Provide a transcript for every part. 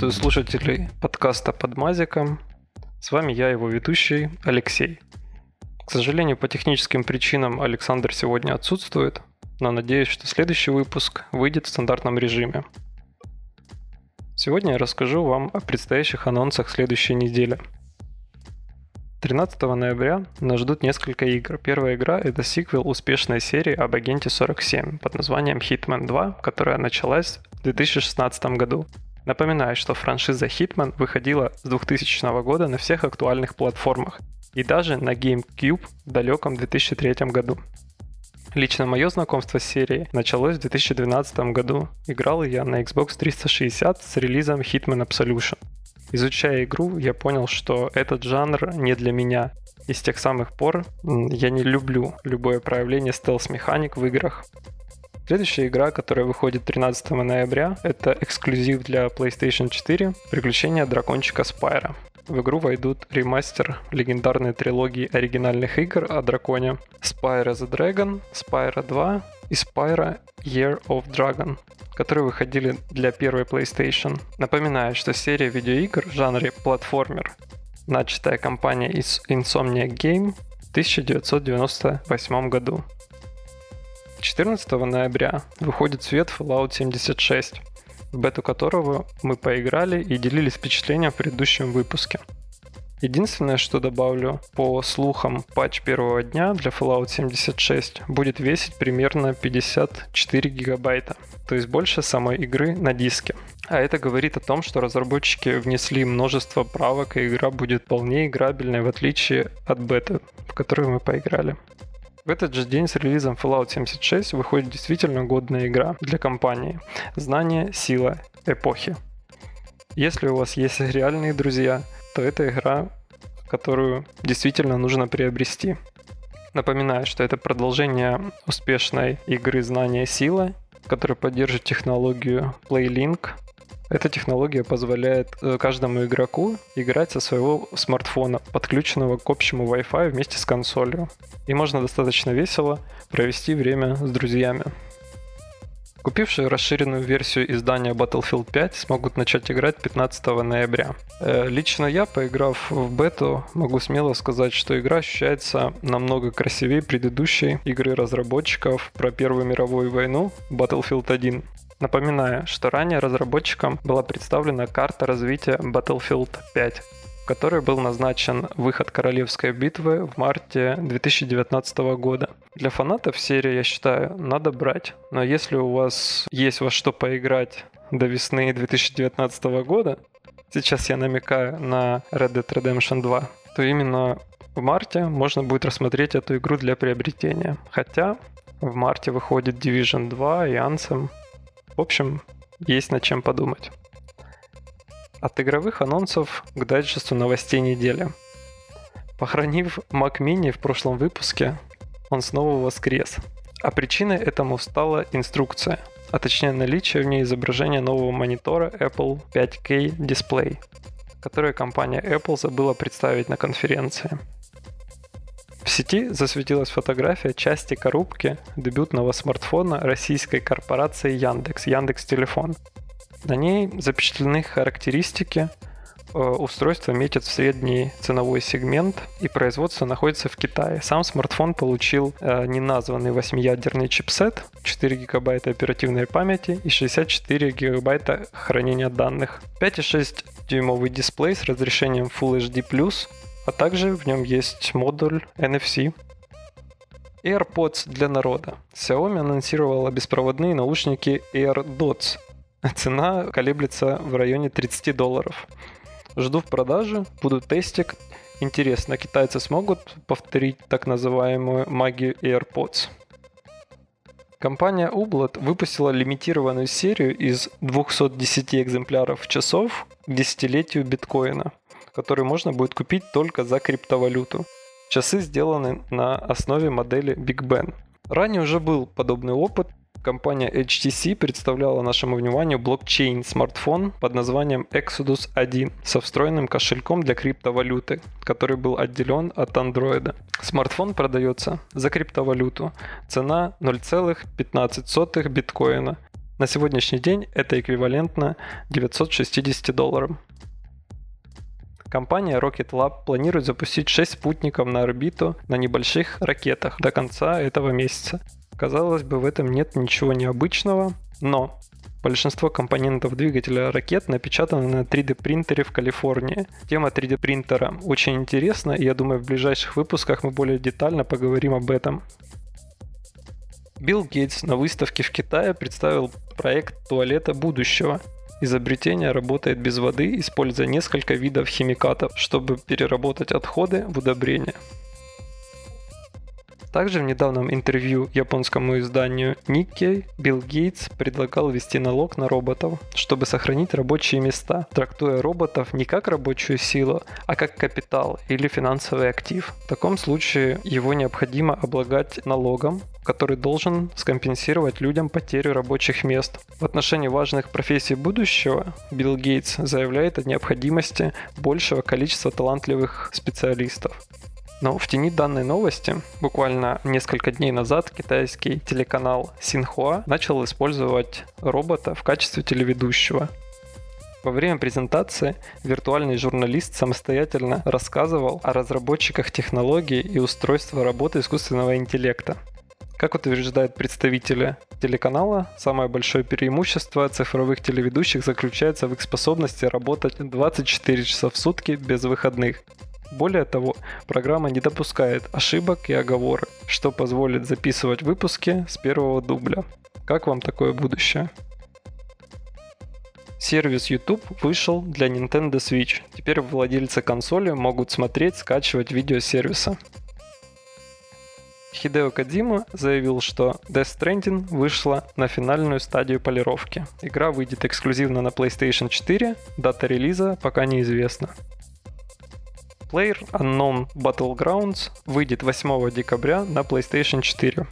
Приветствую слушателей подкаста «Под мазиком». С вами я, его ведущий, Алексей. К сожалению, по техническим причинам Александр сегодня отсутствует, но надеюсь, что следующий выпуск выйдет в стандартном режиме. Сегодня я расскажу вам о предстоящих анонсах следующей недели – 13 ноября нас ждут несколько игр. Первая игра — это сиквел успешной серии об агенте 47 под названием Hitman 2, которая началась в 2016 году. Напоминаю, что франшиза Hitman выходила с 2000 года на всех актуальных платформах и даже на GameCube в далеком 2003 году. Лично мое знакомство с серией началось в 2012 году. Играл я на Xbox 360 с релизом Hitman Absolution. Изучая игру, я понял, что этот жанр не для меня. И с тех самых пор я не люблю любое проявление стелс-механик в играх. Следующая игра, которая выходит 13 ноября, это эксклюзив для PlayStation 4 «Приключения дракончика Спайра». В игру войдут ремастер легендарной трилогии оригинальных игр о драконе Spyro the Dragon, Spyro 2 и Spyro Year of Dragon которые выходили для первой PlayStation. Напоминаю, что серия видеоигр в жанре платформер, начатая компания из Insomniac Game в 1998 году. 14 ноября выходит свет Fallout 76, в бету которого мы поиграли и делились впечатлением в предыдущем выпуске. Единственное, что добавлю, по слухам, патч первого дня для Fallout 76 будет весить примерно 54 гигабайта, то есть больше самой игры на диске. А это говорит о том, что разработчики внесли множество правок, и игра будет вполне играбельной, в отличие от беты, в которую мы поиграли. В этот же день с релизом Fallout 76 выходит действительно годная игра для компании «Знание, сила, эпохи». Если у вас есть реальные друзья, то это игра, которую действительно нужно приобрести. Напоминаю, что это продолжение успешной игры «Знание сила», которая поддерживает технологию PlayLink. Эта технология позволяет э, каждому игроку играть со своего смартфона, подключенного к общему Wi-Fi вместе с консолью. И можно достаточно весело провести время с друзьями. Купившие расширенную версию издания Battlefield 5 смогут начать играть 15 ноября. Э, лично я, поиграв в бету, могу смело сказать, что игра ощущается намного красивее предыдущей игры разработчиков про Первую мировую войну Battlefield 1. Напоминаю, что ранее разработчикам была представлена карта развития Battlefield 5, которой был назначен выход Королевской битвы в марте 2019 года. Для фанатов серии, я считаю, надо брать. Но если у вас есть во что поиграть до весны 2019 года, сейчас я намекаю на Red Dead Redemption 2, то именно в марте можно будет рассмотреть эту игру для приобретения. Хотя в марте выходит Division 2 и Anthem. В общем, есть над чем подумать. От игровых анонсов к дайджесту новостей недели. Похоронив Mac Mini в прошлом выпуске, он снова воскрес. А причиной этому стала инструкция, а точнее наличие в ней изображения нового монитора Apple 5K Display, который компания Apple забыла представить на конференции. Сети засветилась фотография части коробки дебютного смартфона российской корпорации Яндекс, Яндекс Телефон, на ней запечатлены характеристики. Э, устройство метит в средний ценовой сегмент и производство находится в Китае. Сам смартфон получил э, неназванный 8-ядерный чипсет, 4 гигабайта оперативной памяти и 64 гигабайта хранения данных. 5,6 дюймовый дисплей с разрешением Full HD+, а также в нем есть модуль NFC. AirPods для народа. Xiaomi анонсировала беспроводные наушники AirDots Цена колеблется в районе 30 долларов. Жду в продаже, буду тестик. Интересно, китайцы смогут повторить так называемую магию AirPods? Компания Ublot выпустила лимитированную серию из 210 экземпляров часов к десятилетию биткоина, которые можно будет купить только за криптовалюту. Часы сделаны на основе модели Big Ben. Ранее уже был подобный опыт, Компания HTC представляла нашему вниманию блокчейн-смартфон под названием Exodus 1 со встроенным кошельком для криптовалюты, который был отделен от андроида. Смартфон продается за криптовалюту. Цена 0,15 биткоина. На сегодняшний день это эквивалентно 960 долларам. Компания Rocket Lab планирует запустить 6 спутников на орбиту на небольших ракетах до конца этого месяца. Казалось бы, в этом нет ничего необычного, но Большинство компонентов двигателя ракет напечатаны на 3D принтере в Калифорнии. Тема 3D принтера очень интересна, и я думаю, в ближайших выпусках мы более детально поговорим об этом. Билл Гейтс на выставке в Китае представил проект туалета будущего. Изобретение работает без воды, используя несколько видов химикатов, чтобы переработать отходы в удобрения. Также в недавнем интервью японскому изданию Nikkei Билл Гейтс предлагал ввести налог на роботов, чтобы сохранить рабочие места, трактуя роботов не как рабочую силу, а как капитал или финансовый актив. В таком случае его необходимо облагать налогом, который должен скомпенсировать людям потерю рабочих мест. В отношении важных профессий будущего Билл Гейтс заявляет о необходимости большего количества талантливых специалистов. Но в тени данной новости, буквально несколько дней назад, китайский телеканал Синхуа начал использовать робота в качестве телеведущего. Во время презентации виртуальный журналист самостоятельно рассказывал о разработчиках технологий и устройства работы искусственного интеллекта. Как утверждают представители телеканала, самое большое преимущество цифровых телеведущих заключается в их способности работать 24 часа в сутки без выходных. Более того, программа не допускает ошибок и оговорок, что позволит записывать выпуски с первого дубля. Как вам такое будущее? Сервис YouTube вышел для Nintendo Switch. Теперь владельцы консоли могут смотреть, скачивать видео сервиса. Хидео Кадзима заявил, что Death Stranding вышла на финальную стадию полировки. Игра выйдет эксклюзивно на PlayStation 4, дата релиза пока неизвестна. Player Unknown Battlegrounds выйдет 8 декабря на PlayStation 4.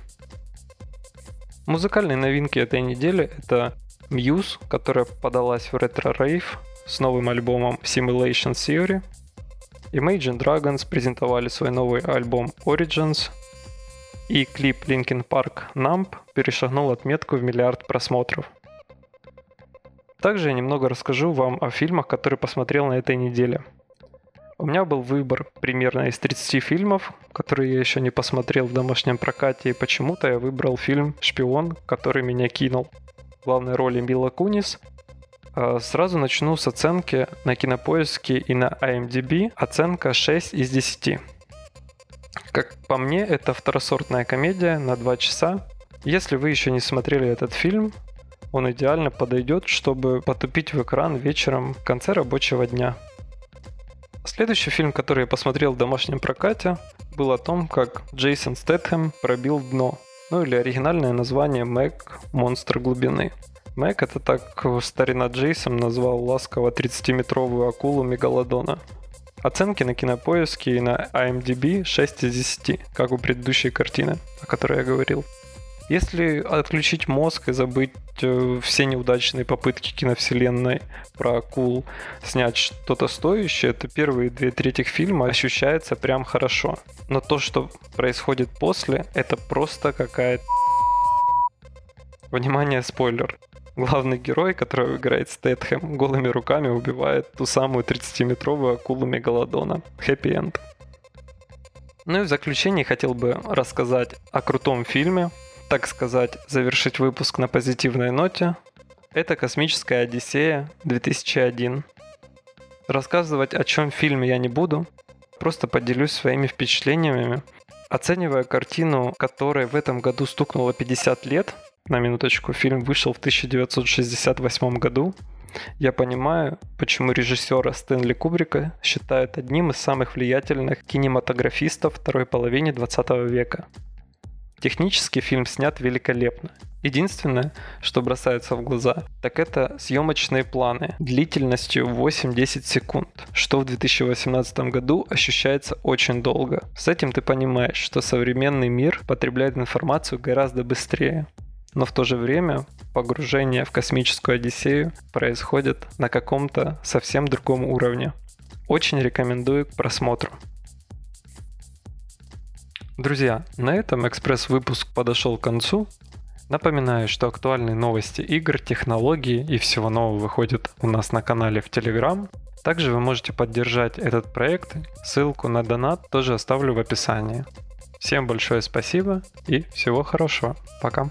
Музыкальные новинки этой недели это Muse, которая подалась в Retro Rave с новым альбомом Simulation Theory. Imagine Dragons презентовали свой новый альбом Origins. И клип Linkin Park Numb перешагнул отметку в миллиард просмотров. Также я немного расскажу вам о фильмах, которые посмотрел на этой неделе – у меня был выбор примерно из 30 фильмов, которые я еще не посмотрел в домашнем прокате, и почему-то я выбрал фильм «Шпион», который меня кинул. В главной роли Мила Кунис. А, сразу начну с оценки на Кинопоиске и на IMDb. Оценка 6 из 10. Как по мне, это второсортная комедия на 2 часа. Если вы еще не смотрели этот фильм, он идеально подойдет, чтобы потупить в экран вечером в конце рабочего дня. Следующий фильм, который я посмотрел в домашнем прокате, был о том, как Джейсон Стэтхэм пробил дно. Ну или оригинальное название Мэг «Монстр глубины». Мэг это так старина Джейсон назвал ласково 30-метровую акулу Мегалодона. Оценки на кинопоиске и на IMDb 6 из 10, как у предыдущей картины, о которой я говорил. Если отключить мозг и забыть э, все неудачные попытки киновселенной про акул снять что-то стоящее, то первые две трети фильма ощущается прям хорошо. Но то, что происходит после, это просто какая-то... Внимание, спойлер. Главный герой, которого играет Стэтхэм, голыми руками убивает ту самую 30-метровую акулу Мегалодона. Хэппи-энд. Ну и в заключение хотел бы рассказать о крутом фильме, так сказать, завершить выпуск на позитивной ноте, это «Космическая Одиссея 2001». Рассказывать о чем фильме я не буду, просто поделюсь своими впечатлениями. Оценивая картину, которой в этом году стукнуло 50 лет, на минуточку, фильм вышел в 1968 году, я понимаю, почему режиссера Стэнли Кубрика считают одним из самых влиятельных кинематографистов второй половины 20 века. Технически фильм снят великолепно. Единственное, что бросается в глаза, так это съемочные планы длительностью 8-10 секунд, что в 2018 году ощущается очень долго. С этим ты понимаешь, что современный мир потребляет информацию гораздо быстрее. Но в то же время погружение в космическую Одиссею происходит на каком-то совсем другом уровне. Очень рекомендую к просмотру. Друзья, на этом экспресс-выпуск подошел к концу. Напоминаю, что актуальные новости игр, технологии и всего нового выходят у нас на канале в Telegram. Также вы можете поддержать этот проект. Ссылку на донат тоже оставлю в описании. Всем большое спасибо и всего хорошего. Пока.